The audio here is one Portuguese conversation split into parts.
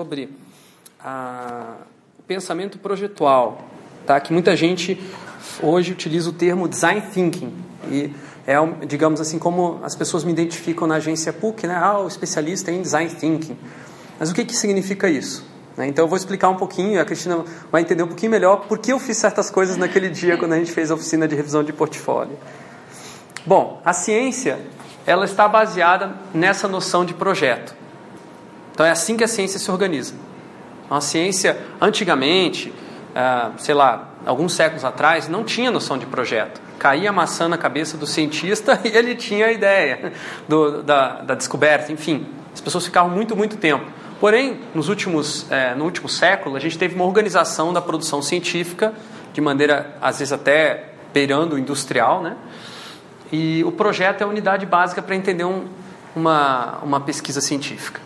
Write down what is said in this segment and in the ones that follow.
sobre a, o pensamento projetual, tá? que muita gente hoje utiliza o termo design thinking e é, digamos assim, como as pessoas me identificam na agência PUC, né? Ah, o especialista em design thinking. Mas o que, que significa isso? Né? Então eu vou explicar um pouquinho, a Cristina vai entender um pouquinho melhor por que eu fiz certas coisas naquele dia quando a gente fez a oficina de revisão de portfólio. Bom, a ciência ela está baseada nessa noção de projeto. Então é assim que a ciência se organiza. Então, a ciência, antigamente, ah, sei lá, alguns séculos atrás, não tinha noção de projeto. Caía a maçã na cabeça do cientista e ele tinha a ideia do, da, da, descoberta. Enfim, as pessoas ficavam muito, muito tempo. Porém, nos últimos, é, no último século, a gente teve uma organização da produção científica, de maneira, às vezes, até beirando industrial, né? E o projeto é a unidade básica para entender um, uma, uma pesquisa científica.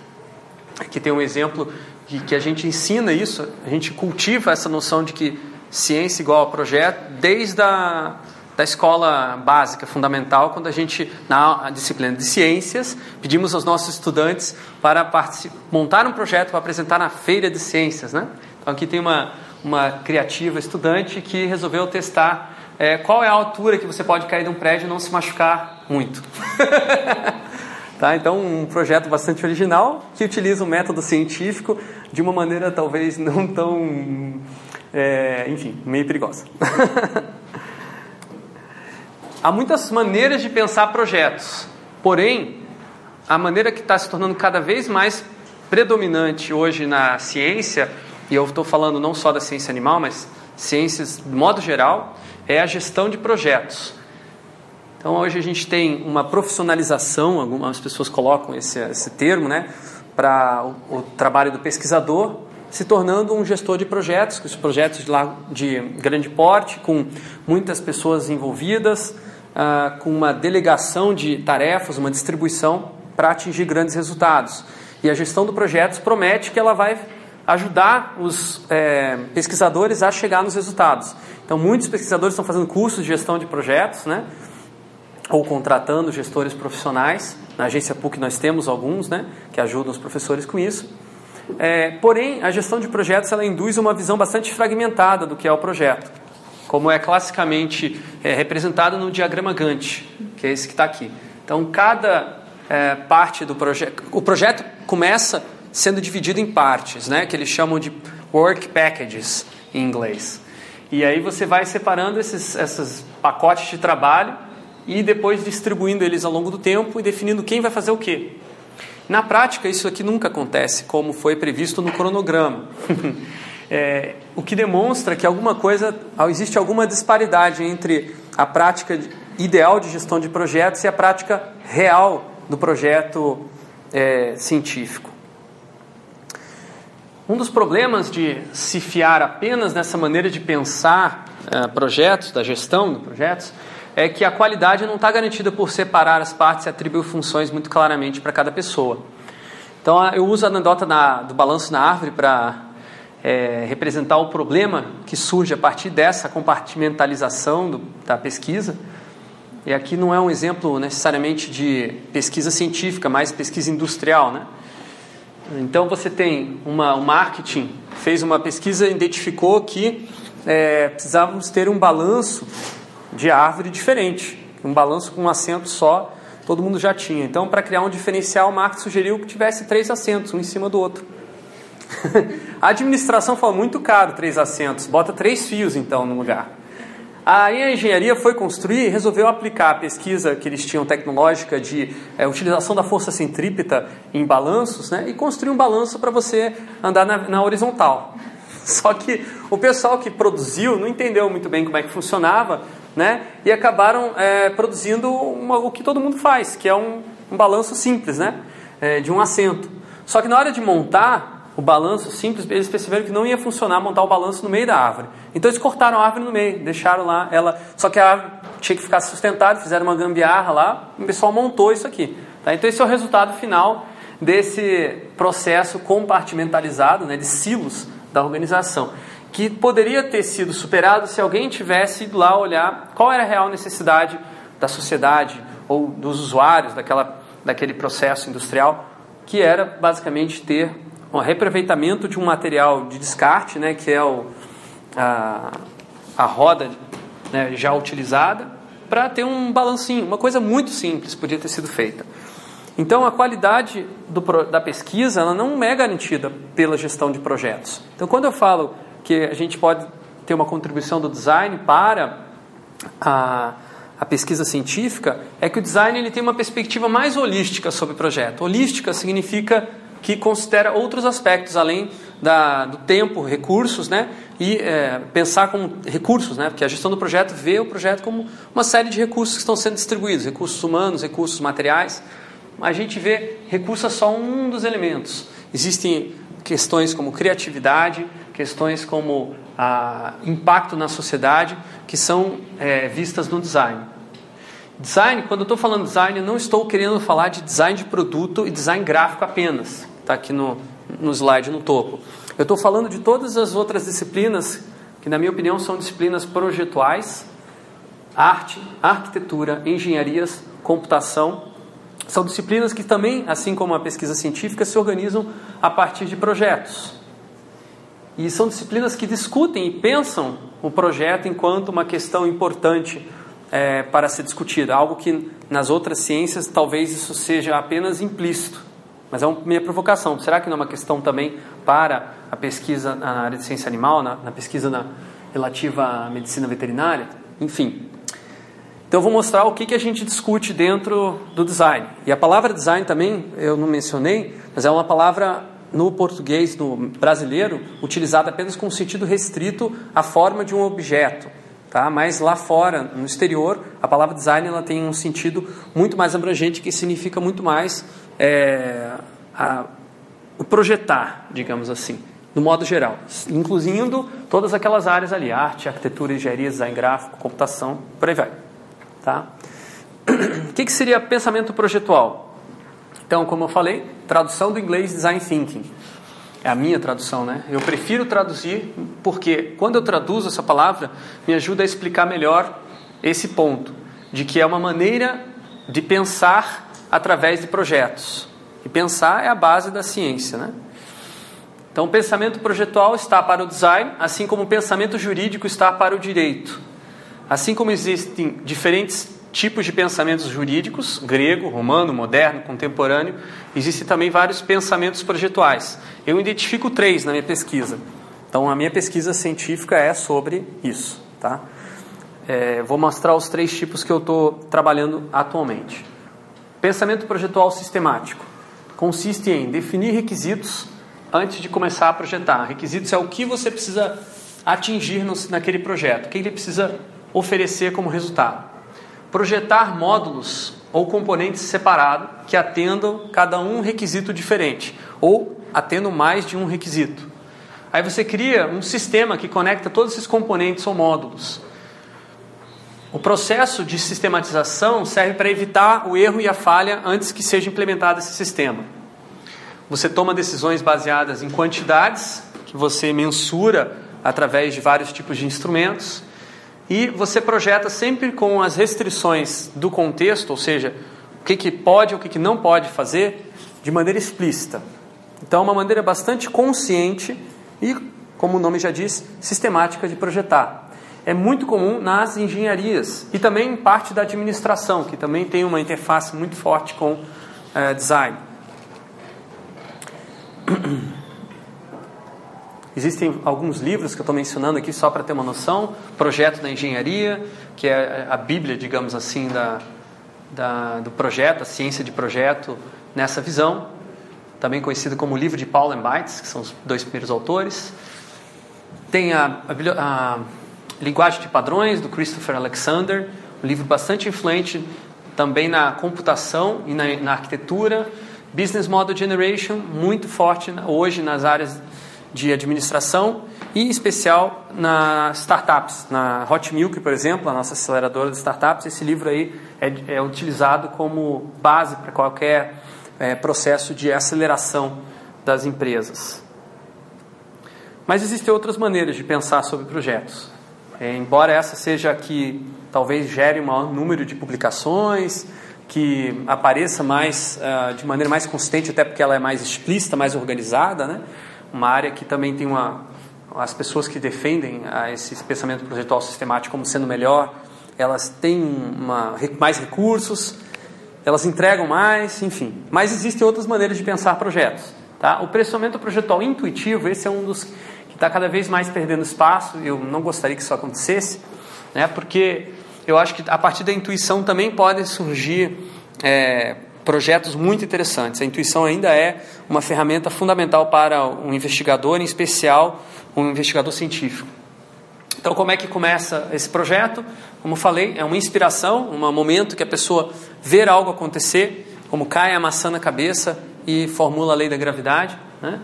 Aqui tem um exemplo de que a gente ensina isso, a gente cultiva essa noção de que ciência igual a projeto desde a da escola básica, fundamental, quando a gente, na disciplina de ciências, pedimos aos nossos estudantes para montar um projeto para apresentar na feira de ciências. Né? Então, aqui tem uma, uma criativa estudante que resolveu testar é, qual é a altura que você pode cair de um prédio e não se machucar muito. Tá? Então, um projeto bastante original que utiliza um método científico de uma maneira talvez não tão, é, enfim, meio perigosa. Há muitas maneiras de pensar projetos, porém, a maneira que está se tornando cada vez mais predominante hoje na ciência, e eu estou falando não só da ciência animal, mas ciências de modo geral, é a gestão de projetos. Então hoje a gente tem uma profissionalização, algumas pessoas colocam esse, esse termo, né, para o, o, trabalho do pesquisador, se tornando um gestor de projetos, os projetos de, de grande porte, com muitas pessoas envolvidas, uh, com uma delegação de tarefas, uma distribuição para atingir grandes resultados. E a gestão do projetos promete que ela vai ajudar os é, pesquisadores a chegar nos resultados. Então, muitos pesquisadores estão fazendo cursos de gestão de projetos, né? Ou contratando gestores profissionais. Na agência PUC nós temos alguns, né, que ajudam os professores com isso. É, porém, a gestão de projetos ela induz uma visão bastante fragmentada do que é o projeto, como é classicamente é, representado no diagrama Gantt, que é esse que está aqui. Então, cada é, parte do projeto, o projeto começa sendo dividido em partes, né, que eles chamam de work packages em inglês. E aí você vai separando esses, esses pacotes de trabalho e depois distribuindo eles ao longo do tempo e definindo quem vai fazer o quê. Na prática, isso aqui nunca acontece como foi previsto no cronograma. é, o que demonstra que alguma coisa, existe alguma disparidade entre a prática ideal de gestão de projetos e a prática real do projeto é, científico. Um dos problemas de se fiar apenas nessa maneira de pensar é, projetos, da gestão de projetos, é que a qualidade não está garantida por separar as partes e atribuir funções muito claramente para cada pessoa. Então, eu uso a anedota na, do balanço na árvore para é, representar o problema que surge a partir dessa compartimentalização do, da pesquisa. E aqui não é um exemplo necessariamente de pesquisa científica, mas pesquisa industrial, né? Então você tem uma, o marketing fez uma pesquisa e identificou que é, precisávamos ter um balanço de árvore diferente. Um balanço com um assento só, todo mundo já tinha. Então, para criar um diferencial, Marx sugeriu que tivesse três assentos, um em cima do outro. a administração falou muito caro três assentos, bota três fios então no lugar. Aí a engenharia foi construir e resolveu aplicar a pesquisa que eles tinham tecnológica de é, utilização da força centrípeta em balanços né, e construir um balanço para você andar na, na horizontal. Só que o pessoal que produziu não entendeu muito bem como é que funcionava né? E acabaram é, produzindo uma, o que todo mundo faz, que é um, um balanço simples, né? É, de um assento. Só que na hora de montar o balanço simples, eles perceberam que não ia funcionar montar o balanço no meio da árvore. Então eles cortaram a árvore no meio, deixaram lá ela. Só que a árvore tinha que ficar sustentada, fizeram uma gambiarra lá, o pessoal montou isso aqui. Tá? Então esse é o resultado final desse processo compartimentalizado, né, de silos da organização que poderia ter sido superado se alguém tivesse ido lá olhar qual era a real necessidade da sociedade ou dos usuários daquela, daquele processo industrial, que era basicamente ter um reaproveitamento de um material de descarte, né, que é o, a, a roda né, já utilizada, para ter um balancinho, uma coisa muito simples podia ter sido feita. Então, a qualidade do, da pesquisa ela não é garantida pela gestão de projetos. Então, quando eu falo que a gente pode ter uma contribuição do design para a, a pesquisa científica, é que o design ele tem uma perspectiva mais holística sobre o projeto. Holística significa que considera outros aspectos além da, do tempo, recursos, né? E é, pensar como recursos, né? Porque a gestão do projeto vê o projeto como uma série de recursos que estão sendo distribuídos, recursos humanos, recursos materiais. A gente vê recursos só um dos elementos. Existem questões como criatividade, questões como ah, impacto na sociedade, que são é, vistas no design. Design, quando eu estou falando design, eu não estou querendo falar de design de produto e design gráfico apenas. Está aqui no, no slide no topo. Eu estou falando de todas as outras disciplinas que, na minha opinião, são disciplinas projetuais, arte, arquitetura, engenharias, computação. São disciplinas que também, assim como a pesquisa científica, se organizam a partir de projetos. E são disciplinas que discutem e pensam o projeto enquanto uma questão importante é, para ser discutida, algo que nas outras ciências talvez isso seja apenas implícito. Mas é uma minha provocação. Será que não é uma questão também para a pesquisa na área de ciência animal, na, na pesquisa na, relativa à medicina veterinária? Enfim. Então eu vou mostrar o que, que a gente discute dentro do design. E a palavra design também, eu não mencionei, mas é uma palavra no português no brasileiro utilizada apenas com sentido restrito à forma de um objeto. Tá? Mas lá fora, no exterior, a palavra design ela tem um sentido muito mais abrangente que significa muito mais é, a, o projetar, digamos assim, no modo geral, incluindo todas aquelas áreas ali, arte, arquitetura, engenharia, design gráfico, computação, por aí vai. Tá? O que, que seria pensamento projetual? Então, como eu falei, tradução do inglês design thinking. É a minha tradução, né? Eu prefiro traduzir porque quando eu traduzo essa palavra, me ajuda a explicar melhor esse ponto de que é uma maneira de pensar através de projetos. E pensar é a base da ciência, né? Então, o pensamento projetual está para o design, assim como o pensamento jurídico está para o direito. Assim como existem diferentes tipos de pensamentos jurídicos, grego, romano, moderno, contemporâneo, existem também vários pensamentos projetuais. Eu identifico três na minha pesquisa. Então, a minha pesquisa científica é sobre isso. Tá? É, vou mostrar os três tipos que eu estou trabalhando atualmente. Pensamento projetual sistemático consiste em definir requisitos antes de começar a projetar. Requisitos é o que você precisa atingir no, naquele projeto, o que ele precisa oferecer como resultado projetar módulos ou componentes separados que atendam cada um requisito diferente ou atendam mais de um requisito. Aí você cria um sistema que conecta todos esses componentes ou módulos. O processo de sistematização serve para evitar o erro e a falha antes que seja implementado esse sistema. Você toma decisões baseadas em quantidades que você mensura através de vários tipos de instrumentos e você projeta sempre com as restrições do contexto, ou seja, o que, que pode o que, que não pode fazer, de maneira explícita. Então, é uma maneira bastante consciente e, como o nome já diz, sistemática de projetar. É muito comum nas engenharias e também em parte da administração, que também tem uma interface muito forte com é, design. Existem alguns livros que eu estou mencionando aqui só para ter uma noção. Projeto da Engenharia, que é a Bíblia, digamos assim, da, da, do projeto, a ciência de projeto nessa visão. Também conhecido como Livro de Paul and Bites, que são os dois primeiros autores. Tem a, a, a Linguagem de Padrões, do Christopher Alexander, um livro bastante influente também na computação e na, na arquitetura. Business Model Generation, muito forte hoje nas áreas de administração e em especial nas startups. Na Hot Milk, por exemplo, a nossa aceleradora de startups, esse livro aí é, é utilizado como base para qualquer é, processo de aceleração das empresas. Mas existem outras maneiras de pensar sobre projetos. É, embora essa seja a que talvez gere um maior número de publicações, que apareça mais uh, de maneira mais consistente, até porque ela é mais explícita, mais organizada, né? Uma área que também tem uma as pessoas que defendem uh, esse pensamento projetual sistemático como sendo melhor, elas têm uma, mais recursos, elas entregam mais, enfim. Mas existem outras maneiras de pensar projetos. Tá? O pressionamento projetual intuitivo, esse é um dos que está cada vez mais perdendo espaço. Eu não gostaria que isso acontecesse, né? porque eu acho que a partir da intuição também podem surgir é, projetos muito interessantes. A intuição ainda é uma ferramenta fundamental para um investigador, em especial um investigador científico. Então, como é que começa esse projeto? Como falei, é uma inspiração, um momento que a pessoa vê algo acontecer, como cai a maçã na cabeça e formula a lei da gravidade. Né?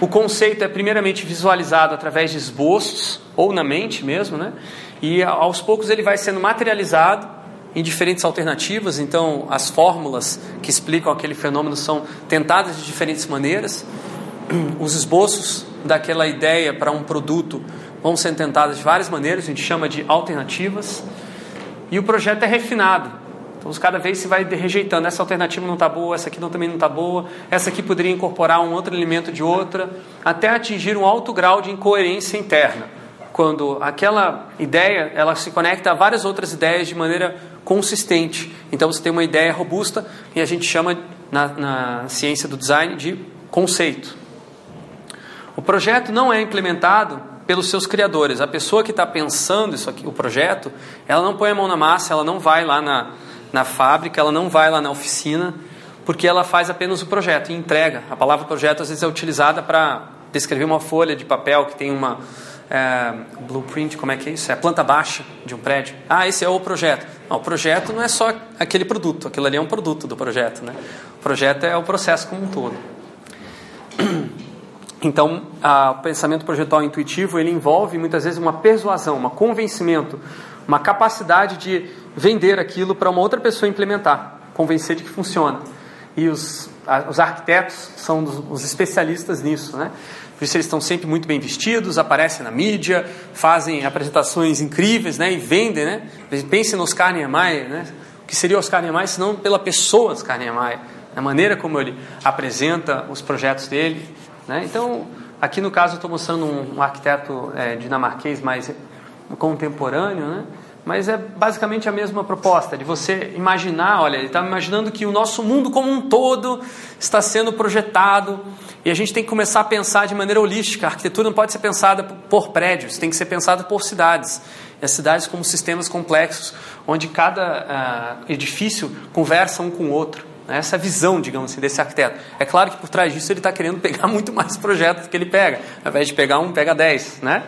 O conceito é primeiramente visualizado através de esboços ou na mente mesmo, né? E aos poucos ele vai sendo materializado em diferentes alternativas. Então, as fórmulas que explicam aquele fenômeno são tentadas de diferentes maneiras. Os esboços daquela ideia para um produto vão sendo tentados de várias maneiras, a gente chama de alternativas. E o projeto é refinado. Então, cada vez se vai rejeitando. Essa alternativa não está boa, essa aqui não, também não está boa, essa aqui poderia incorporar um outro elemento de outra, até atingir um alto grau de incoerência interna quando aquela ideia ela se conecta a várias outras ideias de maneira consistente. Então você tem uma ideia robusta e a gente chama na, na ciência do design de conceito. O projeto não é implementado pelos seus criadores. A pessoa que está pensando isso aqui, o projeto, ela não põe a mão na massa, ela não vai lá na, na fábrica, ela não vai lá na oficina, porque ela faz apenas o projeto e entrega. A palavra projeto às vezes é utilizada para descrever uma folha de papel que tem uma é, blueprint, como é que é isso? É a planta baixa de um prédio. Ah, esse é o projeto. Não, o projeto não é só aquele produto, aquilo ali é um produto do projeto. Né? O projeto é o processo como um todo. Então, o pensamento projetual intuitivo ele envolve muitas vezes uma persuasão, um convencimento, uma capacidade de vender aquilo para uma outra pessoa implementar, convencer de que funciona. E os, a, os arquitetos são os, os especialistas nisso, né? Por isso eles estão sempre muito bem vestidos, aparecem na mídia, fazem apresentações incríveis, né? E vendem, né? Pense no Oscar Niemeyer, né? O que seria Oscar Niemeyer se não pela pessoa Oscar Niemeyer? A maneira como ele apresenta os projetos dele, né? Então, aqui no caso eu estou mostrando um arquiteto é, dinamarquês mais contemporâneo, né? Mas é basicamente a mesma proposta, de você imaginar, olha, ele está imaginando que o nosso mundo como um todo está sendo projetado e a gente tem que começar a pensar de maneira holística. A arquitetura não pode ser pensada por prédios, tem que ser pensada por cidades. E as cidades como sistemas complexos, onde cada uh, edifício conversa um com o outro. Né? Essa é visão, digamos assim, desse arquiteto. É claro que por trás disso ele está querendo pegar muito mais projetos do que ele pega. Ao invés de pegar um, pega dez, né?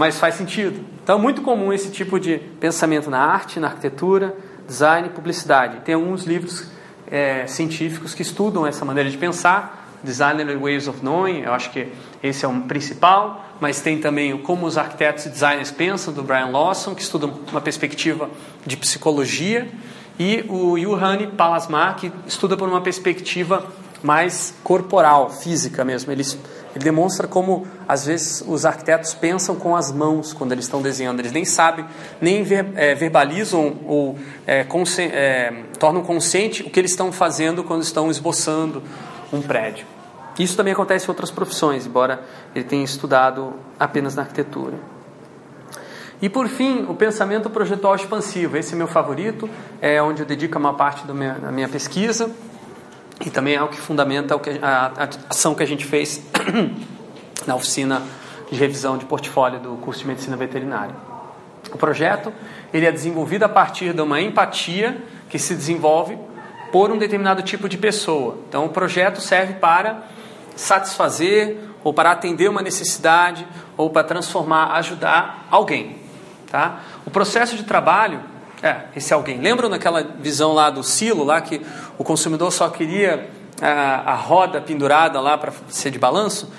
Mas faz sentido. Então é muito comum esse tipo de pensamento na arte, na arquitetura, design e publicidade. Tem alguns livros é, científicos que estudam essa maneira de pensar. Designer Ways of Knowing, eu acho que esse é o principal, mas tem também o Como os Arquitetos e Designers Pensam, do Brian Lawson, que estuda uma perspectiva de psicologia, e o Yuhani Palasmar, que estuda por uma perspectiva mais corporal, física mesmo. Eles ele demonstra como, às vezes, os arquitetos pensam com as mãos quando eles estão desenhando. Eles nem sabem, nem ver, é, verbalizam ou é, é, tornam consciente o que eles estão fazendo quando estão esboçando um prédio. Isso também acontece em outras profissões, embora ele tenha estudado apenas na arquitetura. E por fim, o pensamento projetual expansivo. Esse é meu favorito, é onde eu dedico uma parte da minha pesquisa. E também é o que fundamenta a, ação que a gente fez na oficina de revisão de portfólio do curso de medicina veterinária. O projeto ele é desenvolvido a partir de uma empatia que se desenvolve por um determinado tipo de pessoa. Então, o projeto serve para satisfazer ou para atender uma necessidade ou para transformar, ajudar alguém. Tá? O processo de trabalho é, esse alguém. Lembram daquela visão lá do silo, lá que o consumidor só queria a, a roda pendurada lá para ser de balanço?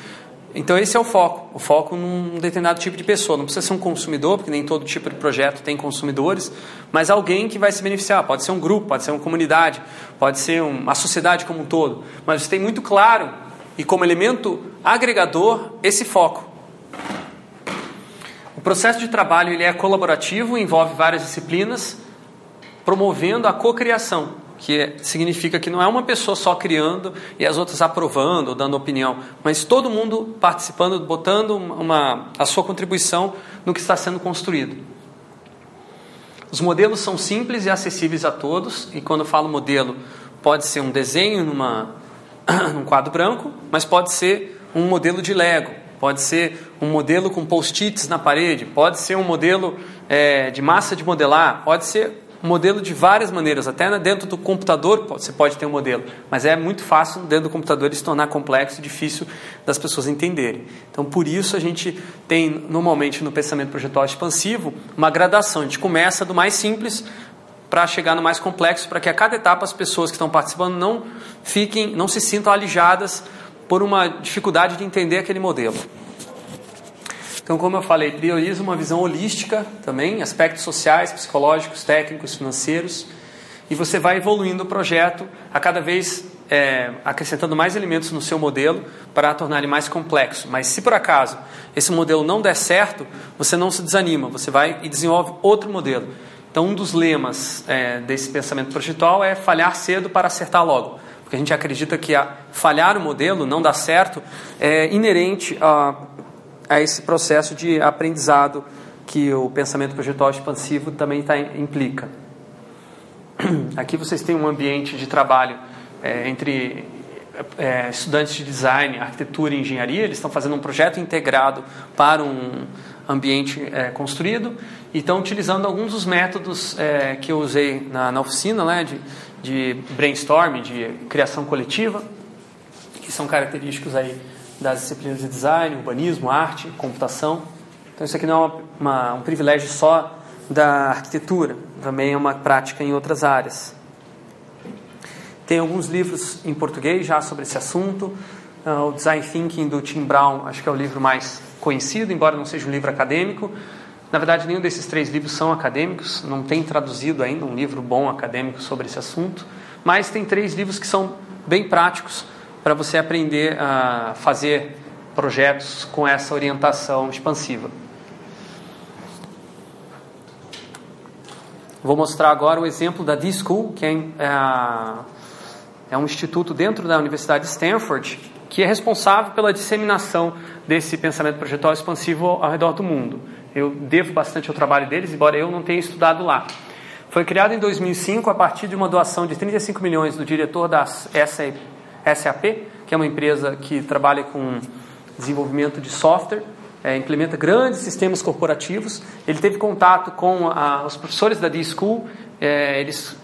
Então esse é o foco, o foco num determinado tipo de pessoa. Não precisa ser um consumidor, porque nem todo tipo de projeto tem consumidores, mas alguém que vai se beneficiar. Pode ser um grupo, pode ser uma comunidade, pode ser uma sociedade como um todo. Mas você tem muito claro e como elemento agregador esse foco. O processo de trabalho ele é colaborativo, envolve várias disciplinas. promovendo a cocriação, que significa que não é uma pessoa só criando e as outras aprovando, dando opinião, mas todo mundo participando, botando uma, a sua contribuição no que está sendo construído. Os modelos são simples e acessíveis a todos, e quando eu falo modelo, pode ser um desenho numa, num quadro branco, mas pode ser um modelo de Lego, pode ser um modelo com post-its na parede, pode ser um modelo é, de massa de modelar, pode ser um modelo de várias maneiras, até dentro do computador você pode ter um modelo, mas é muito fácil dentro do computador ele se tornar complexo e difícil das pessoas entenderem. Então, por isso a gente tem normalmente no pensamento projetual expansivo uma gradação. A gente começa do mais simples para chegar no mais complexo, para que a cada etapa as pessoas que estão participando não fiquem, não se sintam alijadas por uma dificuldade de entender aquele modelo. Então, como eu falei, prioriza uma visão holística também, aspectos sociais, psicológicos, técnicos, financeiros, e você vai evoluindo o projeto a cada vez é, acrescentando mais elementos no seu modelo para tornar ele mais complexo. Mas se por acaso esse modelo não der certo, você não se desanima, você vai e desenvolve outro modelo. Então, um dos lemas é, desse pensamento projetual é falhar cedo para acertar logo. Porque a gente acredita que falhar o modelo, não dar certo, é inerente a, a esse processo de aprendizado que o pensamento projetual expansivo também tá, implica. Aqui vocês têm um ambiente de trabalho é, entre é, estudantes de design, arquitetura e engenharia, eles estão fazendo um projeto integrado para um ambiente é, construído e estão utilizando alguns dos métodos é, que eu usei na, na oficina, né, de, de brainstorming, de criação coletiva, que são característicos aí das disciplinas de design, urbanismo, arte, computação. Então isso aqui não é uma, uma, um privilégio só da arquitetura, também é uma prática em outras áreas. Tem alguns livros em português já sobre esse assunto. Uh, o Design Thinking do Tim Brown, acho que é o livro mais conhecido, embora não seja um livro acadêmico. Na verdade, nenhum desses três livros são acadêmicos, não tem traduzido ainda um livro bom acadêmico sobre esse assunto, mas tem três livros que são bem práticos para você aprender a fazer projetos com essa orientação expansiva. Vou mostrar agora o exemplo da D-School, que é, é, é um instituto dentro da Universidade de Stanford, que é responsável pela disseminação desse pensamento projetual expansivo ao redor do mundo. Eu devo bastante ao trabalho deles, embora eu não tenha estudado lá. Foi criado em 2005 a partir de uma doação de 35 milhões do diretor da SAP, que é uma empresa que trabalha com desenvolvimento de software, é, implementa grandes sistemas corporativos. Ele teve contato com a, os professores da D-School, é, eles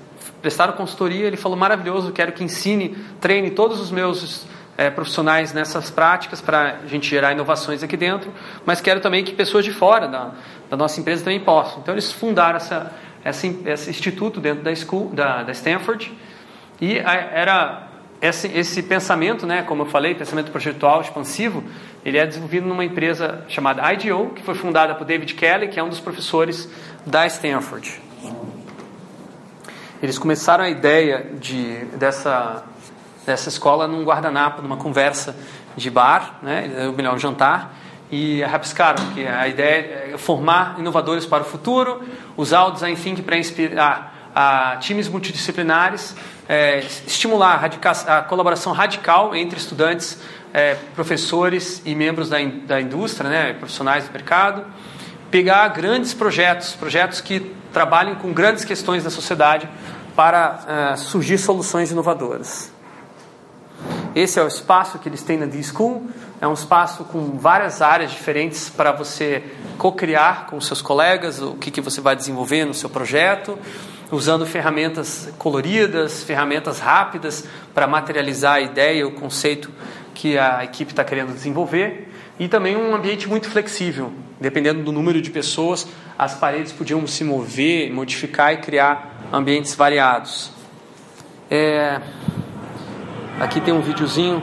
prestaram consultoria, ele falou, maravilhoso, quero que ensine, treine todos os meus é, profissionais nessas práticas para a gente gerar inovações aqui dentro, mas quero também que pessoas de fora da, da nossa empresa também possam. Então eles fundaram essa, essa, esse instituto dentro da, school, da, da Stanford e era esse, esse pensamento, né, como eu falei, pensamento projetual expansivo, ele é desenvolvido numa empresa chamada IDEO, que foi fundada por David Kelly, que é um dos professores da Stanford. Eles começaram a ideia de, dessa dessa escola num guardanapo, numa conversa de bar, né, ou melhor, um jantar, e rabiscaram que a ideia é formar inovadores para o futuro, usar o design thinking para inspirar a times multidisciplinares, é, estimular a, a, colaboração radical entre estudantes, é, professores e membros da, in, da indústria, né, profissionais do mercado, pegar grandes projetos, projetos que trabalhem com grandes questões da sociedade para uh, surgir soluções inovadoras. Esse é o espaço que eles têm na D-School. É um espaço com várias áreas diferentes para você co-criar com seus colegas o que, que você vai desenvolver no seu projeto, usando ferramentas coloridas, ferramentas rápidas para materializar a ideia, o conceito que a equipe está querendo desenvolver. E também um ambiente muito flexível. Dependendo do número de pessoas, as paredes podiam se mover, modificar e criar ambientes variados. É, Aqui tem um videozinho,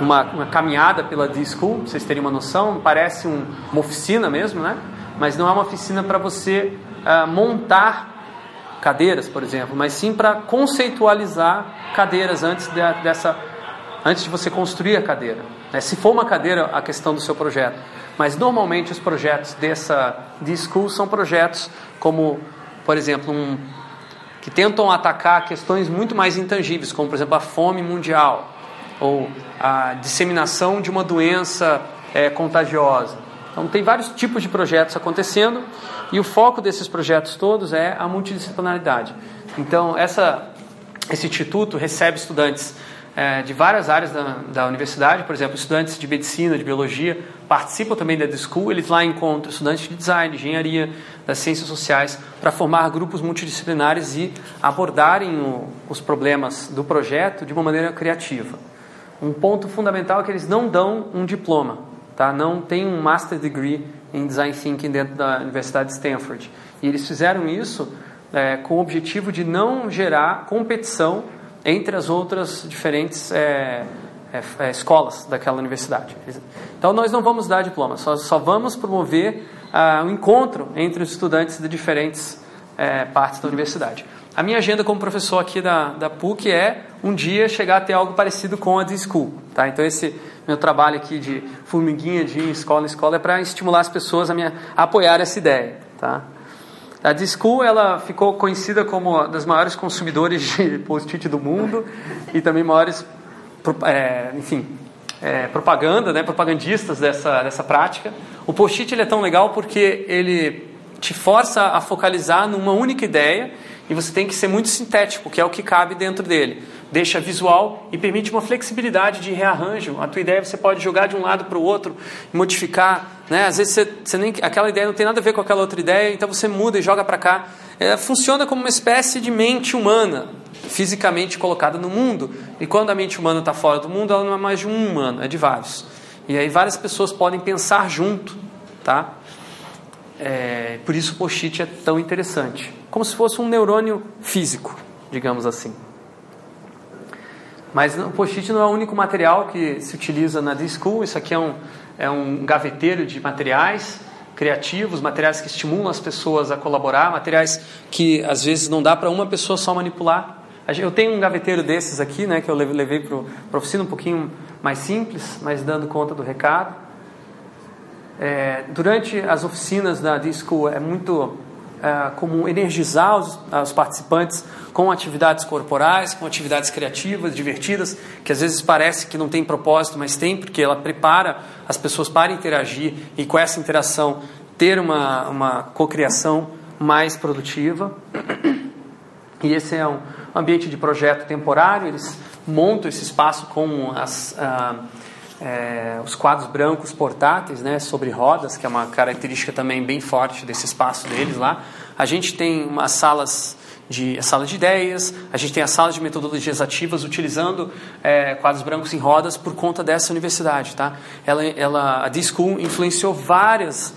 uma, uma caminhada pela D-School, vocês terem uma noção. Parece um, uma oficina mesmo, né? Mas não é uma oficina para você uh, montar cadeiras, por exemplo, mas sim para conceitualizar cadeiras antes de, dessa, antes de você construir a cadeira. Né? Se for uma cadeira, a questão do seu projeto. Mas normalmente os projetos dessa D-School são projetos como, por exemplo, um que tentam atacar questões muito mais intangíveis, como por exemplo a fome mundial ou a disseminação de uma doença é, contagiosa. Então tem vários tipos de projetos acontecendo e o foco desses projetos todos é a multidisciplinaridade. Então essa, esse instituto recebe estudantes é, de várias áreas da, da, universidade, por exemplo, estudantes de medicina, de biologia, participam também da School, eles lá encontram estudantes de design, de engenharia, das ciências sociais, para formar grupos multidisciplinares e abordarem o, os problemas do projeto de uma maneira criativa. Um ponto fundamental é que eles não dão um diploma, tá? não tem um Master Degree em Design Thinking dentro da Universidade de Stanford. E eles fizeram isso é, com o objetivo de não gerar competição entre as outras diferentes é, é, é, escolas daquela universidade. Então, nós não vamos dar diploma, só, só vamos promover uh, um encontro entre os estudantes de diferentes é, partes da universidade. A minha agenda como professor aqui da, da PUC é um dia chegar a ter algo parecido com a de School. Tá? Então, esse meu trabalho aqui de formiguinha de escola em escola é para estimular as pessoas a, me, a apoiar essa ideia. Tá? A Discool ela ficou conhecida como uma das maiores consumidores de post-it do mundo e também maiores, é, enfim, é, propaganda, né, propagandistas dessa, dessa prática. O post-it é tão legal porque ele te força a focalizar numa única ideia e você tem que ser muito sintético, que é o que cabe dentro dele deixa visual e permite uma flexibilidade de rearranjo. A tua ideia você pode jogar de um lado para o outro, modificar. Né? Às vezes você, você, nem, aquela ideia não tem nada a ver com aquela outra ideia, então você muda e joga para cá. É, funciona como uma espécie de mente humana, fisicamente colocada no mundo. E quando a mente humana está fora do mundo, ela não é mais de um humano, é de vários. E aí várias pessoas podem pensar junto, tá? É, por isso o post-it é tão interessante. Como se fosse um neurônio físico, digamos assim. Mas o post-it não é o único material que se utiliza na D-School. Isso aqui é um, é um gaveteiro de materiais criativos, materiais que estimulam as pessoas a colaborar, materiais que às vezes não dá para uma pessoa só manipular. Eu tenho um gaveteiro desses aqui, né, que eu levei para a oficina um pouquinho mais simples, mas dando conta do recado. É, durante as oficinas da D-School é muito é, como energizar os, os, participantes com atividades corporais, com atividades criativas, divertidas, que às vezes parece que não tem propósito, mas tem, porque ela prepara as pessoas para interagir e com essa interação ter uma, uma cocriação mais produtiva. E esse é um ambiente de projeto temporário, eles montam esse espaço com as. Ah, é, os quadros brancos portáteis, né, sobre rodas, que é uma característica também bem forte desse espaço deles lá. A gente tem umas salas de sala de ideias, a gente tem a sala de metodologias ativas utilizando é, quadros brancos em rodas por conta dessa universidade, tá? Ela, ela a D-School influenciou vários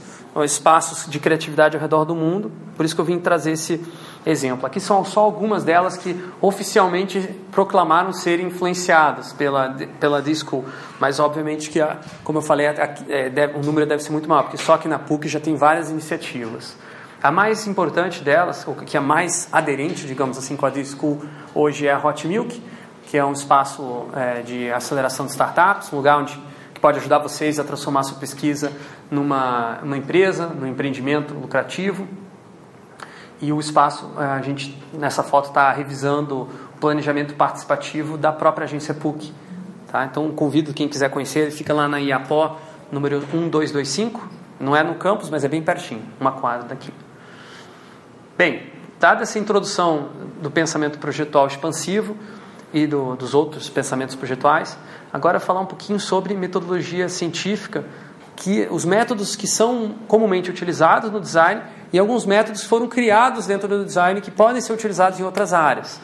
espaços de criatividade ao redor do mundo, por isso que eu vim trazer esse exemplo. Aqui são só algumas delas que oficialmente proclamaram ser influenciadas pela, pela Disco, mas obviamente que, a, como eu falei, a, a, é, deve, o número deve ser muito maior, porque só aqui na PUC já tem várias iniciativas. A mais importante delas, ou que é mais aderente, digamos assim, com a Disco hoje é a Hot Milk, que é um espaço é, de aceleração de startups, um lugar onde que pode ajudar vocês a transformar sua pesquisa numa, numa empresa, num empreendimento lucrativo. E o espaço, eh, a gente nessa foto está revisando o planejamento participativo da própria agência PUC. Tá? Então convido quem quiser conhecer, ele fica lá na IAPO número 1225. Não é no campus, mas é bem pertinho, uma quadra daqui. Bem, dada essa introdução do pensamento projetual expansivo e do, dos outros pensamentos projetuais, agora falar um pouquinho sobre metodologia científica, que os métodos que são comumente utilizados no design e alguns métodos foram criados dentro do design que podem ser utilizados em outras áreas.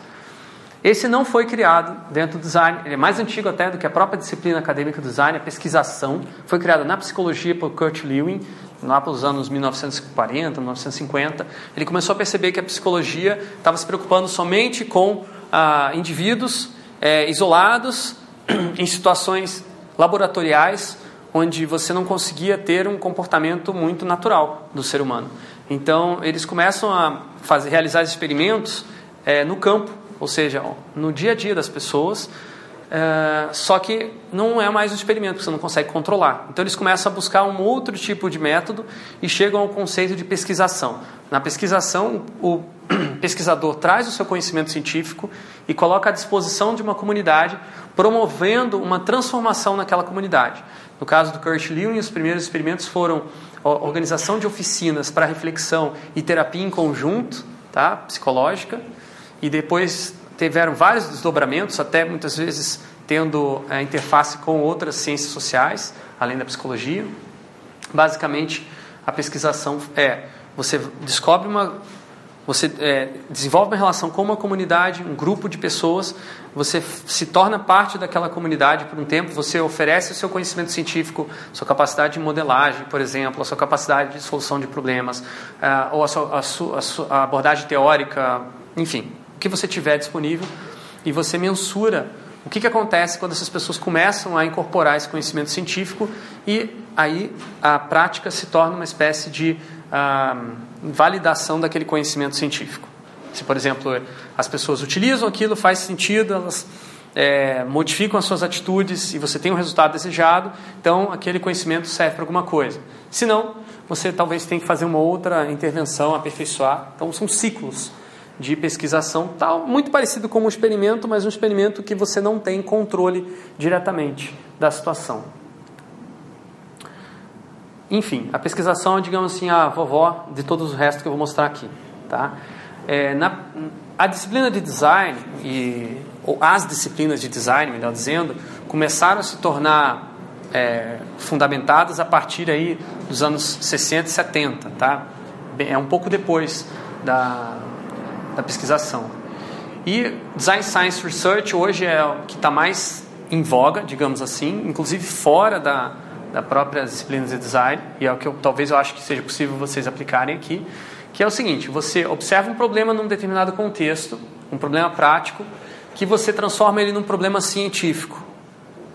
Esse não foi criado dentro do design, ele é mais antigo até do que a própria disciplina acadêmica do design, a pesquisação. Foi criada na psicologia por Kurt Lewin, lá pelos anos 1940, 1950. Ele começou a perceber que a psicologia estava se preocupando somente com ah, indivíduos é, isolados em situações laboratoriais onde você não conseguia ter um comportamento muito natural do ser humano. Então, eles começam a fazer, realizar experimentos é, no campo, ou seja, no dia a dia das pessoas, é, só que não é mais um experimento, você não consegue controlar. Então, eles começam a buscar um outro tipo de método e chegam ao conceito de pesquisação. Na pesquisação, o, pesquisador traz o seu conhecimento científico e coloca à disposição de uma comunidade, promovendo uma transformação naquela comunidade. No caso do Kurt Lewin, os primeiros experimentos foram organização de oficinas para reflexão e terapia em conjunto, tá? psicológica, e depois tiveram vários desdobramentos, até muitas vezes tendo a interface com outras ciências sociais, além da psicologia. Basicamente, a pesquisação é você descobre uma você é, desenvolve uma relação com uma comunidade, um grupo de pessoas, você se torna parte daquela comunidade por um tempo, você oferece o seu conhecimento científico, sua capacidade de modelagem, por exemplo, a sua capacidade de solução de problemas, uh, ou a, sua, a, sua, a, sua, abordagem teórica, enfim, o que você tiver disponível, e você mensura o que, que acontece quando essas pessoas começam a incorporar esse conhecimento científico e aí a prática se torna uma espécie de uh, validação daquele conhecimento científico. Se, por exemplo, as pessoas utilizam aquilo, faz sentido, elas é, modificam as suas atitudes e você tem o um resultado desejado, então aquele conhecimento serve para alguma coisa. Se não, você talvez tenha que fazer uma outra intervenção, aperfeiçoar. Então, são ciclos de pesquisação, tal, muito parecido com um experimento, mas um experimento que você não tem controle diretamente da situação. Enfim, a pesquisação é, digamos assim, a vovó de todos os restos que eu vou mostrar aqui. Tá? É, na, a disciplina de design, e, ou as disciplinas de design, melhor dizendo, começaram a se tornar é, fundamentadas a partir aí dos anos 60 e 70. Tá? É um pouco depois da, da pesquisação. E Design Science Research hoje é o que está mais em voga, digamos assim, inclusive fora da, da própria disciplina de design, e é o que eu, talvez eu acho que seja possível vocês aplicarem aqui, que é o seguinte, você observa um problema num determinado contexto, um problema prático, que você transforma ele num problema científico.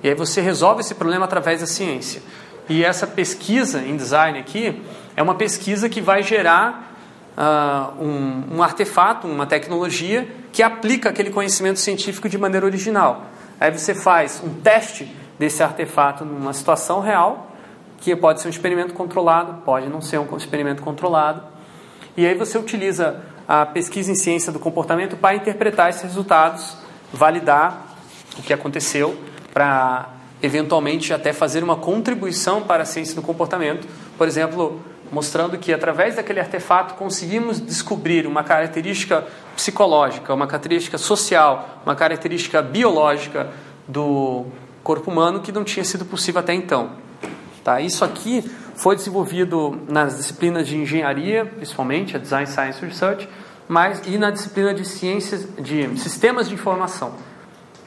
E aí você resolve esse problema através da ciência. E essa pesquisa em design aqui é uma pesquisa que vai gerar uh, um, um artefato, uma tecnologia que aplica aquele conhecimento científico de maneira original. Aí você faz um teste desse artefato numa situação real, que pode ser um experimento controlado, pode não ser um experimento controlado. E aí você utiliza a pesquisa em ciência do comportamento para interpretar esses resultados, validar o que aconteceu, para eventualmente até fazer uma contribuição para a ciência do comportamento. Por exemplo, mostrando que através daquele artefato conseguimos descobrir uma característica psicológica, uma característica social, uma característica biológica do corpo humano que não tinha sido possível até então. Tá? Isso aqui foi desenvolvido nas disciplinas de engenharia, principalmente a Design Science Research, mas e na disciplina de ciências de sistemas de informação,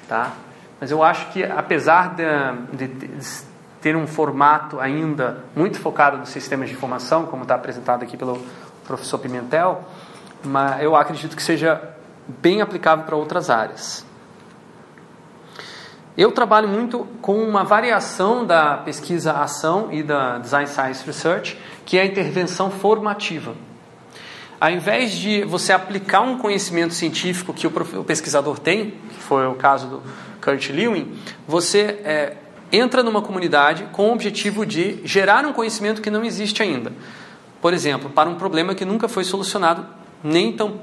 tá? Mas eu acho que apesar de, de, ter um formato ainda muito focado nos sistemas de informação, como está apresentado aqui pelo professor Pimentel, mas eu acredito que seja bem aplicável para outras áreas. Eu trabalho muito com uma variação da pesquisa-ação e da Design Science Research, que é a intervenção formativa. Ao invés de você aplicar um conhecimento científico que o pesquisador tem, que foi o caso do Kurt Lewin, você é, entra numa comunidade com o objetivo de gerar um conhecimento que não existe ainda. Por exemplo, para um problema que nunca foi solucionado nem, tão,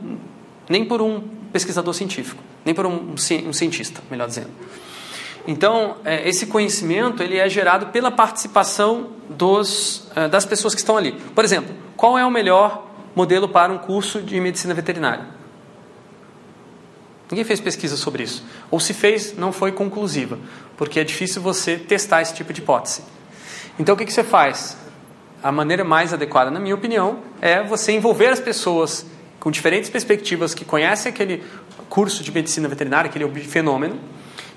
nem por um pesquisador científico, nem por um, um cientista, melhor dizendo. Então, é, esse conhecimento ele é gerado pela participação dos, é, das pessoas que estão ali. Por exemplo, qual é o melhor modelo para um curso de medicina veterinária? Ninguém fez pesquisa sobre isso. Ou se fez, não foi conclusiva, porque é difícil você testar esse tipo de hipótese. Então, o que, que você faz? A maneira mais adequada, na minha opinião, é você envolver as pessoas com diferentes perspectivas que conhecem aquele curso de medicina veterinária, aquele fenômeno,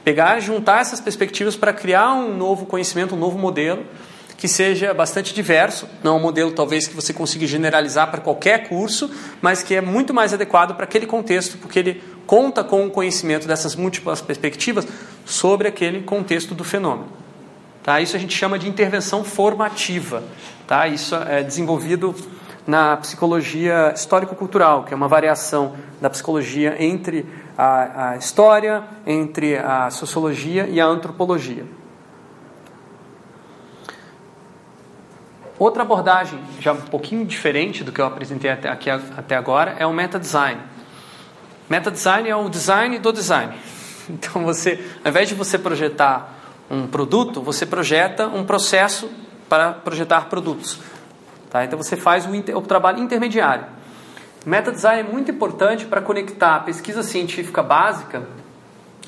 pegar, juntar essas perspectivas para criar um novo conhecimento, um novo modelo que seja bastante diverso, não é um modelo talvez que você consiga generalizar para qualquer curso, mas que é muito mais adequado para aquele contexto, porque ele conta com o conhecimento dessas múltiplas perspectivas sobre aquele contexto do fenômeno. Tá? Isso a gente chama de intervenção formativa. Tá? Isso é desenvolvido na psicologia histórico-cultural, que é uma variação da psicologia entre a, a história, entre a sociologia e a antropologia. Outra abordagem, já um pouquinho diferente do que eu apresentei até, aqui, até agora, é o meta-design. Meta design é o design do design. Então você, ao invés de você projetar um produto, você projeta um processo para projetar produtos. Tá? Então você faz o, inter, o trabalho intermediário. Meta design é muito importante para conectar a pesquisa científica básica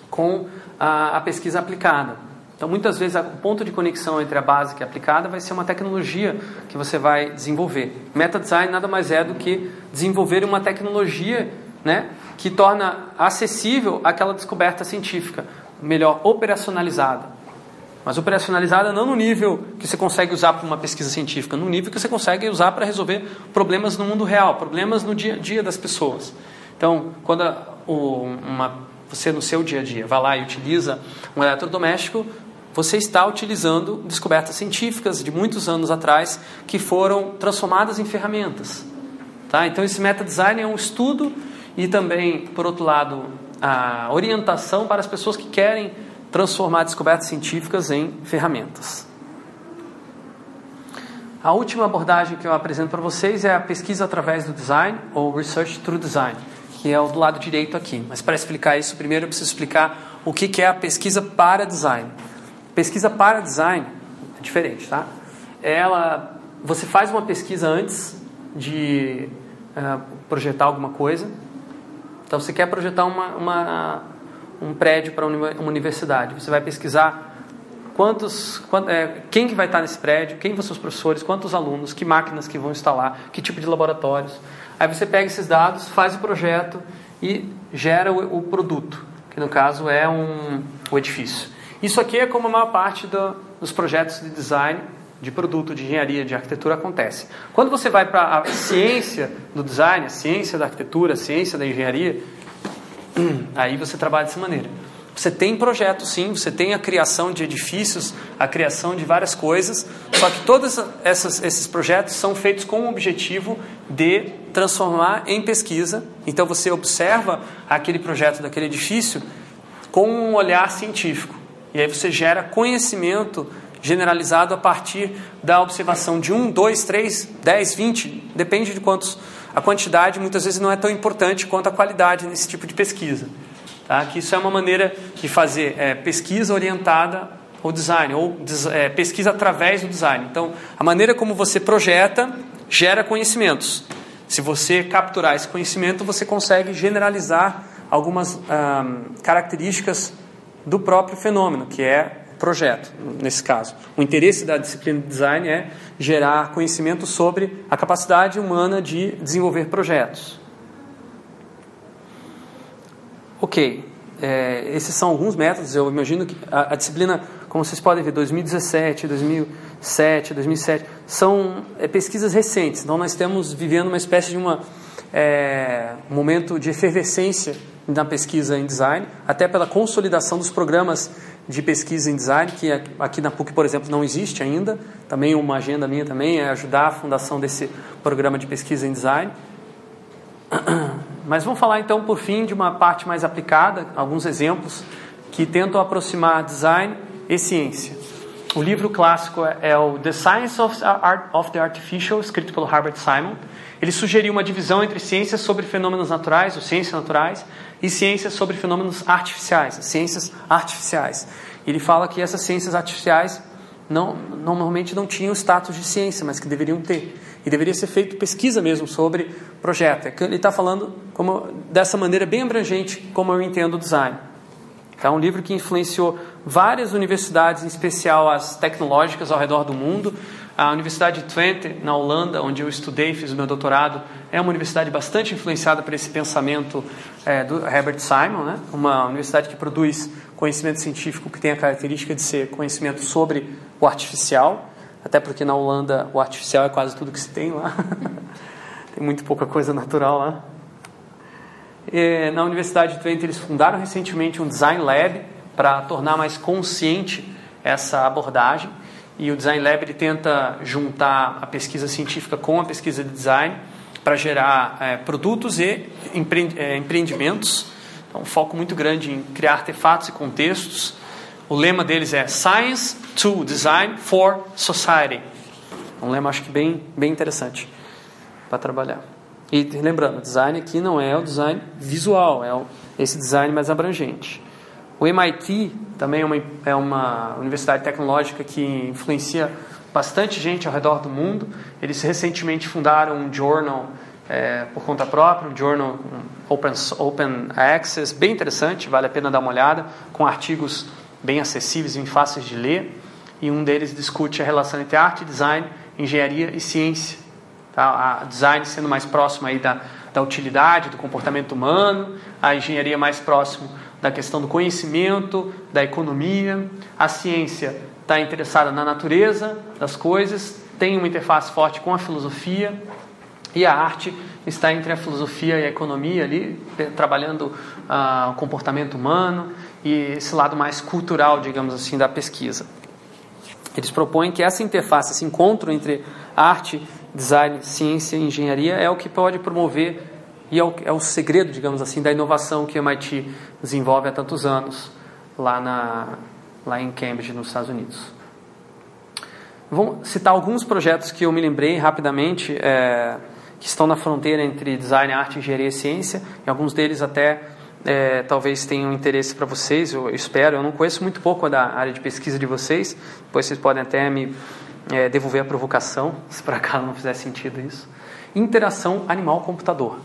com a, a pesquisa aplicada. Então, muitas vezes, o ponto de conexão entre a básica e a aplicada vai ser uma tecnologia que você vai desenvolver. Meta design nada mais é do que desenvolver uma tecnologia né, que torna acessível aquela descoberta científica, melhor operacionalizada. Mas operacionalizada não no nível que você consegue usar para uma pesquisa científica, no nível que você consegue usar para resolver problemas no mundo real, problemas no dia a dia das pessoas. Então, quando uma, você no seu dia a dia vai lá e utiliza um eletrodoméstico, você está utilizando descobertas científicas de muitos anos atrás que foram transformadas em ferramentas. Tá? Então, esse meta design é um estudo e também, por outro lado, a orientação para as pessoas que querem transformar descobertas científicas em ferramentas. A última abordagem que eu apresento para vocês é a pesquisa através do design, ou Research Through Design, que é o do lado direito aqui. Mas para explicar isso, primeiro eu preciso explicar o que é a pesquisa para design. Pesquisa para design é diferente, tá? Ela, você faz uma pesquisa antes de uh, projetar alguma coisa. Então, você quer projetar uma, uma um prédio para uma universidade. Você vai pesquisar quantos, é, quem que vai estar nesse prédio, quem vão ser os professores, quantos alunos, que máquinas que vão instalar, que tipo de laboratórios. Aí você pega esses dados, faz o projeto e gera o, o produto, que no caso é um, o edifício. Isso aqui é como a maior parte do, dos projetos de design de produto, de engenharia, de arquitetura acontece. Quando você vai para a ciência do design, a ciência da arquitetura, a ciência da engenharia, Aí você trabalha dessa maneira. Você tem projeto, sim, você tem a criação de edifícios, a criação de várias coisas, só que todos esses projetos são feitos com o objetivo de transformar em pesquisa. Então você observa aquele projeto daquele edifício com um olhar científico. E aí você gera conhecimento generalizado a partir da observação de um, dois, três, dez, vinte, depende de quantos a quantidade muitas vezes não é tão importante quanto a qualidade nesse tipo de pesquisa. Tá? Que isso é uma maneira de fazer é, pesquisa orientada ao design, ou é, pesquisa através do design. Então, a maneira como você projeta gera conhecimentos. Se você capturar esse conhecimento, você consegue generalizar algumas características do próprio fenômeno, que é projeto, nesse caso. O interesse da disciplina de design é gerar conhecimento sobre a capacidade humana de desenvolver projetos. Ok, é, esses são alguns métodos. Eu imagino que a, a, disciplina, como vocês podem ver, 2017, 2007, 2007, são é, pesquisas recentes. Então, nós estamos vivendo uma espécie de uma, é, um momento de efervescência na pesquisa em design, até pela consolidação dos programas de pesquisa em design, que aqui na PUC, por exemplo, não existe ainda. Também uma agenda minha também é ajudar a fundação desse programa de pesquisa em design. Mas vamos falar então, por fim, de uma parte mais aplicada, alguns exemplos que tentam aproximar design e ciência. O livro clássico é, é o The Science of, Art, of the Artificial, escrito pelo Herbert Simon. Ele sugeriu uma divisão entre ciências sobre fenômenos naturais, ou ciências naturais, e ciências sobre fenômenos artificiais, ciências artificiais. Ele fala que essas ciências artificiais não, normalmente não tinham status de ciência, mas que deveriam ter. E deveria ser feito pesquisa mesmo sobre projeto. É ele está falando como, dessa maneira bem abrangente, como eu entendo o design. É um livro que influenciou várias universidades, em especial as tecnológicas ao redor do mundo. A Universidade de Twente, na Holanda, onde eu estudei, fiz o meu doutorado, é uma universidade bastante influenciada por esse pensamento é, do Herbert Simon, né? uma universidade que produz conhecimento científico que tem a característica de ser conhecimento sobre o artificial, até porque na Holanda o artificial é quase tudo que se tem lá. tem muito pouca coisa natural lá. E, na Universidade de Twente eles fundaram recentemente um Design Lab para tornar mais consciente essa abordagem. E o Design Lab ele tenta juntar a pesquisa científica com a pesquisa de design para gerar é, produtos e é, empreendimentos. Então, um foco muito grande em criar artefatos e contextos. O lema deles é Science to Design for Society. Um lema acho que bem, bem interessante para trabalhar. E lembrando, design aqui não é o design visual, é esse design mais abrangente. O MIT também é uma, é uma universidade tecnológica que influencia bastante gente ao redor do mundo. Eles recentemente fundaram um journal é, por conta própria, um journal open, open access, bem interessante, vale a pena dar uma olhada, com artigos bem acessíveis e fáceis de ler. E um deles discute a relação entre arte, design, engenharia e ciência. Tá? A design sendo mais próximo aí da, da utilidade, do comportamento humano, a engenharia mais próximo da questão do conhecimento, da economia, a ciência está interessada na natureza das coisas, tem uma interface forte com a filosofia, e a arte está entre a filosofia e a economia ali, trabalhando ah, o comportamento humano e esse lado mais cultural, digamos assim, da pesquisa. Eles propõem que essa interface, esse encontro entre arte, design, ciência e engenharia é o que pode promover e é o, é o segredo, digamos assim, da inovação que o MIT desenvolve há tantos anos lá, na, lá em Cambridge, nos Estados Unidos. Vou citar alguns projetos que eu me lembrei rapidamente. É, que estão na fronteira entre design, arte, engenharia e ciência, e alguns deles até é, talvez tenham interesse para vocês, eu espero. Eu não conheço muito pouco da área de pesquisa de vocês, depois vocês podem até me é, devolver a provocação, se por acaso não fizer sentido isso. Interação animal-computador.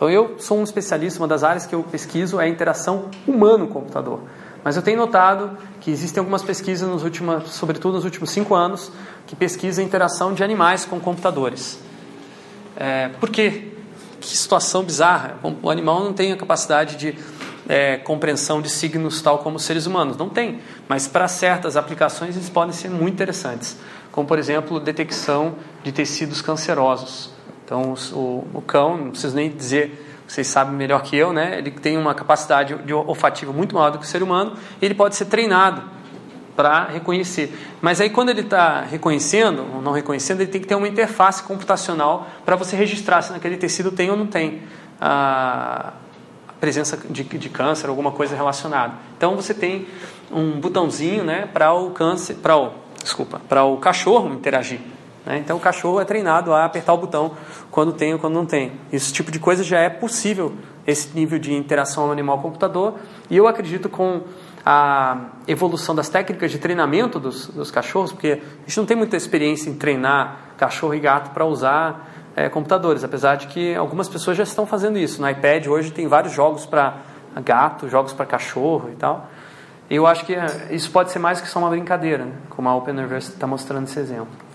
Então, eu sou um especialista, uma das áreas que eu pesquiso é a interação humano-computador. Mas eu tenho notado que existem algumas pesquisas, nos últimos, sobretudo nos últimos cinco anos, que pesquisam a interação de animais com computadores. É, por quê? Que situação bizarra. O animal não tem a capacidade de é, compreensão de signos tal como os seres humanos. Não tem. Mas para certas aplicações eles podem ser muito interessantes. Como, por exemplo, detecção de tecidos cancerosos. Então, o, o cão, não preciso nem dizer, vocês sabem melhor que eu, né? ele tem uma capacidade de olfativa muito maior do que o ser humano. E ele pode ser treinado para reconhecer. Mas aí quando ele está reconhecendo ou não reconhecendo, ele tem que ter uma interface computacional para você registrar se naquele tecido tem ou não tem a presença de, de câncer, alguma coisa relacionada. Então você tem um botãozinho, né, para o câncer, para o desculpa, para o cachorro interagir. Né? Então o cachorro é treinado a apertar o botão quando tem ou quando não tem. Esse tipo de coisa já é possível, esse nível de interação animal-computador. E eu acredito com a evolução das técnicas de treinamento dos, dos, cachorros, porque a gente não tem muita experiência em treinar cachorro e gato para usar é, computadores, apesar de que algumas pessoas já estão fazendo isso. No iPad hoje tem vários jogos para gato, jogos para cachorro e tal. Eu acho que é, isso pode ser mais que só uma brincadeira, né? como a Open University está mostrando esse exemplo.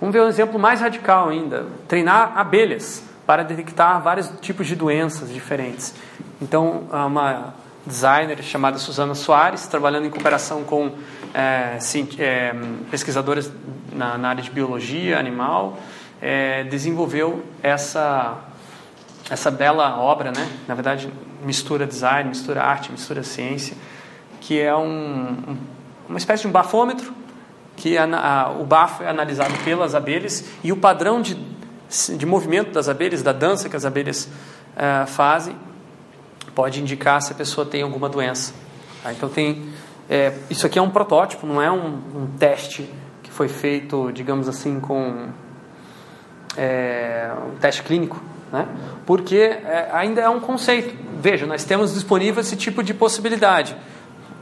Vamos ver um exemplo mais radical ainda: treinar abelhas para detectar vários tipos de doenças diferentes. Então, uma designer chamada Susana Soares, trabalhando em cooperação com é, é, pesquisadoras na, na, área de biologia animal, é, desenvolveu essa, essa bela obra, né? na verdade, mistura design, mistura arte, mistura ciência, que é um, uma espécie de um bafômetro, que a, a, o bafo é analisado pelas abelhas e o padrão de, de movimento das abelhas, da dança que as abelhas é, fazem, pode indicar se a pessoa tem alguma doença. Tá? Então tem é, isso aqui é um protótipo, não é um, um teste que foi feito, digamos assim, com é, um teste clínico, né? Porque é, ainda é um conceito. Veja, nós temos disponível esse tipo de possibilidade.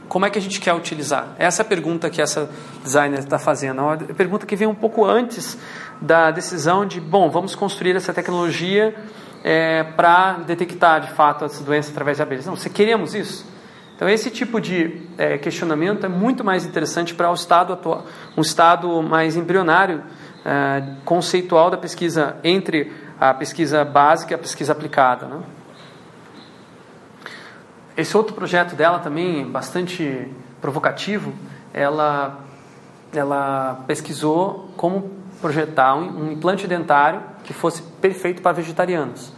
Como é que a gente quer utilizar? Essa é a pergunta que essa designer está fazendo. É uma pergunta que vem um pouco antes da decisão de, bom, vamos construir essa tecnologia é, para detectar de fato essa doença através de abelhas. Não, você queremos isso? Então esse tipo de é, questionamento é muito mais interessante para o estado atual, um estado mais embrionário, é, conceitual da pesquisa entre a pesquisa básica e a pesquisa aplicada. Né? Esse outro projeto dela também bastante provocativo, ela ela pesquisou como projetar um, implante dentário que fosse perfeito para vegetarianos.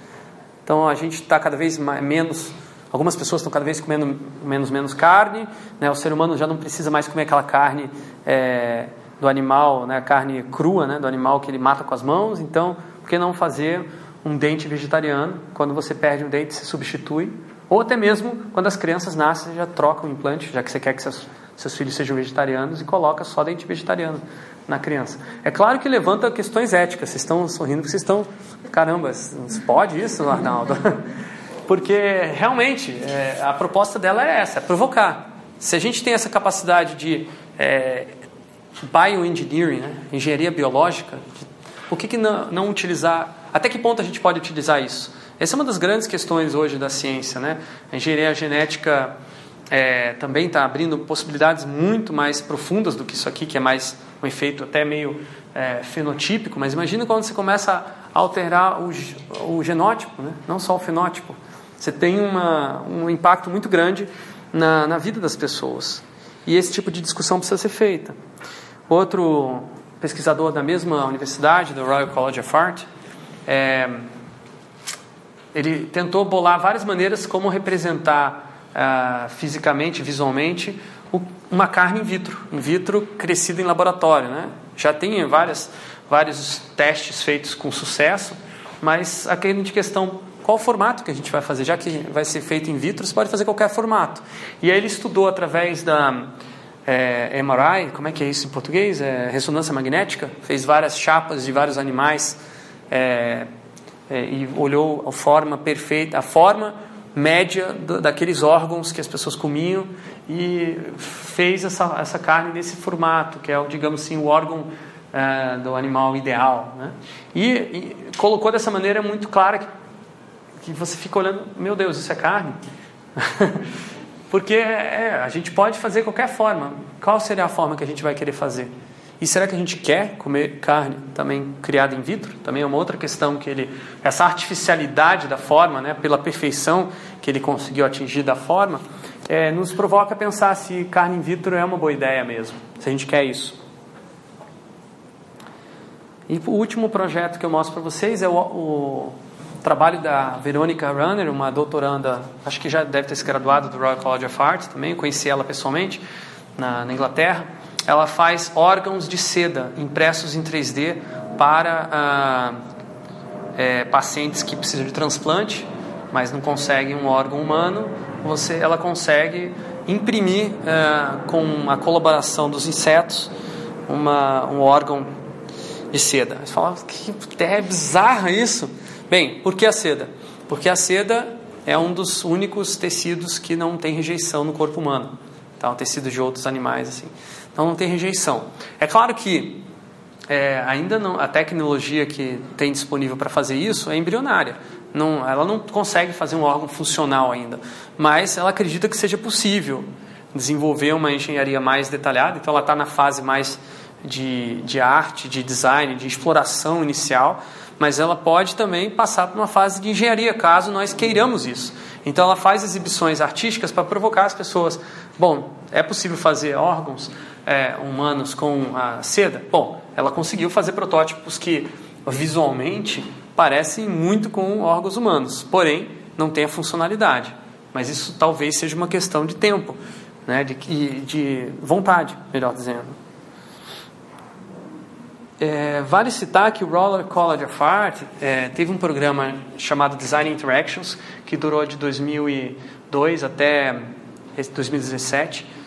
Então a gente está cada vez mais, menos, algumas pessoas estão cada vez comendo menos menos carne, né? O ser humano já não precisa mais comer aquela carne é, do animal, né? Carne crua, né? Do animal que ele mata com as mãos. Então, por que não fazer um dente vegetariano? Quando você perde um dente, se substitui. Ou até mesmo quando as crianças nascem, já troca o implante, já que você quer que seus, seus filhos sejam vegetarianos e coloca só dente vegetariano na criança. É claro que levanta questões éticas. Vocês estão sorrindo porque vocês estão. Caramba, pode isso, Arnaldo? Porque realmente é, a proposta dela é essa: é provocar. Se a gente tem essa capacidade de é, bioengineering, né, engenharia biológica, por que, que não, não utilizar? Até que ponto a gente pode utilizar isso? Essa é uma das grandes questões hoje da ciência, né? A engenharia genética é, também está abrindo possibilidades muito mais profundas do que isso aqui, que é mais um efeito até meio é, fenotípico. Mas imagina quando você começa a alterar o, o genótipo, né? não só o fenótipo. Você tem uma, um impacto muito grande na, na vida das pessoas. E esse tipo de discussão precisa ser feita. Outro pesquisador da mesma universidade, do Royal College of Art, é, ele tentou bolar várias maneiras como representar uh, fisicamente, visualmente, o, uma carne in vitro, in vitro crescida em laboratório. Né? Já tem várias, vários testes feitos com sucesso, mas a grande questão qual o formato que a gente vai fazer? Já que vai ser feito in vitro, você pode fazer qualquer formato. E aí ele estudou através da é, MRI, como é que é isso em português? É, ressonância magnética. Fez várias chapas de vários animais é, é e olhou a forma perfeita, a forma média daqueles órgãos que as pessoas comiam e fez essa, essa carne nesse formato, que é, digamos assim, o órgão é, do animal ideal. Né? E, e, colocou dessa maneira muito clara que, que você fica olhando, meu Deus, isso é carne? Porque é, a gente pode fazer qualquer forma. Qual seria a forma que a gente vai querer fazer? E será que a gente quer comer carne também criada in vitro? Também é uma outra questão que ele, essa artificialidade da forma, né, pela perfeição que ele conseguiu atingir da forma, é, nos provoca a pensar se carne in vitro é uma boa ideia mesmo, se a gente quer isso. E o último projeto que eu mostro para vocês é o, o trabalho da Verônica Runner, uma doutoranda, acho que já deve ter se graduado do Royal College of Art também, conheci ela pessoalmente na, na Inglaterra ela faz órgãos de seda impressos em 3D para ah, é, pacientes que precisam de transplante, mas não conseguem um órgão humano. Você, ela consegue imprimir ah, com a colaboração dos insetos uma, um órgão de seda. Você fala, que é bizarro isso. Bem, por que a seda? Porque a seda é um dos únicos tecidos que não tem rejeição no corpo humano. Tá? Um tecido de outros animais assim. Então não tem rejeição. É claro que é, ainda não, a tecnologia que tem disponível para fazer isso é embrionária. Não, ela não consegue fazer um órgão funcional ainda, mas ela acredita que seja possível desenvolver uma engenharia mais detalhada. Então ela está na fase mais de, de arte, de design, de exploração inicial, mas ela pode também passar por uma fase de engenharia, caso nós queiramos isso. Então ela faz exibições artísticas para provocar as pessoas. Bom, é possível fazer órgãos é, humanos com a seda? Bom, ela conseguiu fazer protótipos que visualmente parecem muito com órgãos humanos, porém não tem a funcionalidade. Mas isso talvez seja uma questão de tempo, né, de, de vontade, melhor dizendo. É, vale citar que o Roller College of Art é, teve um programa chamado Design Interactions, que durou de 2002 até 2017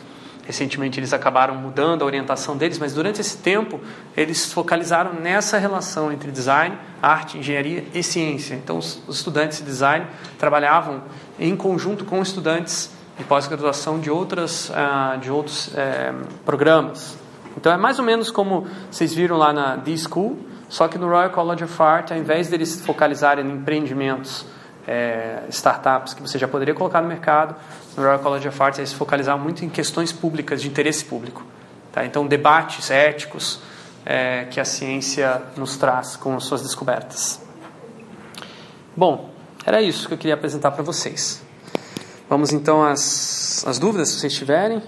Recentemente eles acabaram mudando a orientação deles, mas durante esse tempo eles focalizaram nessa relação entre design, arte, engenharia e ciência. Então os, estudantes de design trabalhavam em conjunto com estudantes de pós-graduação de outras uh, de outros é, programas. Então é mais ou menos como vocês viram lá na D-School, só que no Royal College of Art, ao invés deles focalizarem em empreendimentos é, startups que você já poderia colocar no mercado, no Royal College of Arts eles focalizavam muito em questões públicas, de interesse público. Tá? Então, debates éticos é, que a ciência nos traz com as suas descobertas. Bom, era isso que eu queria apresentar para vocês. Vamos então às, às dúvidas, se vocês tiverem.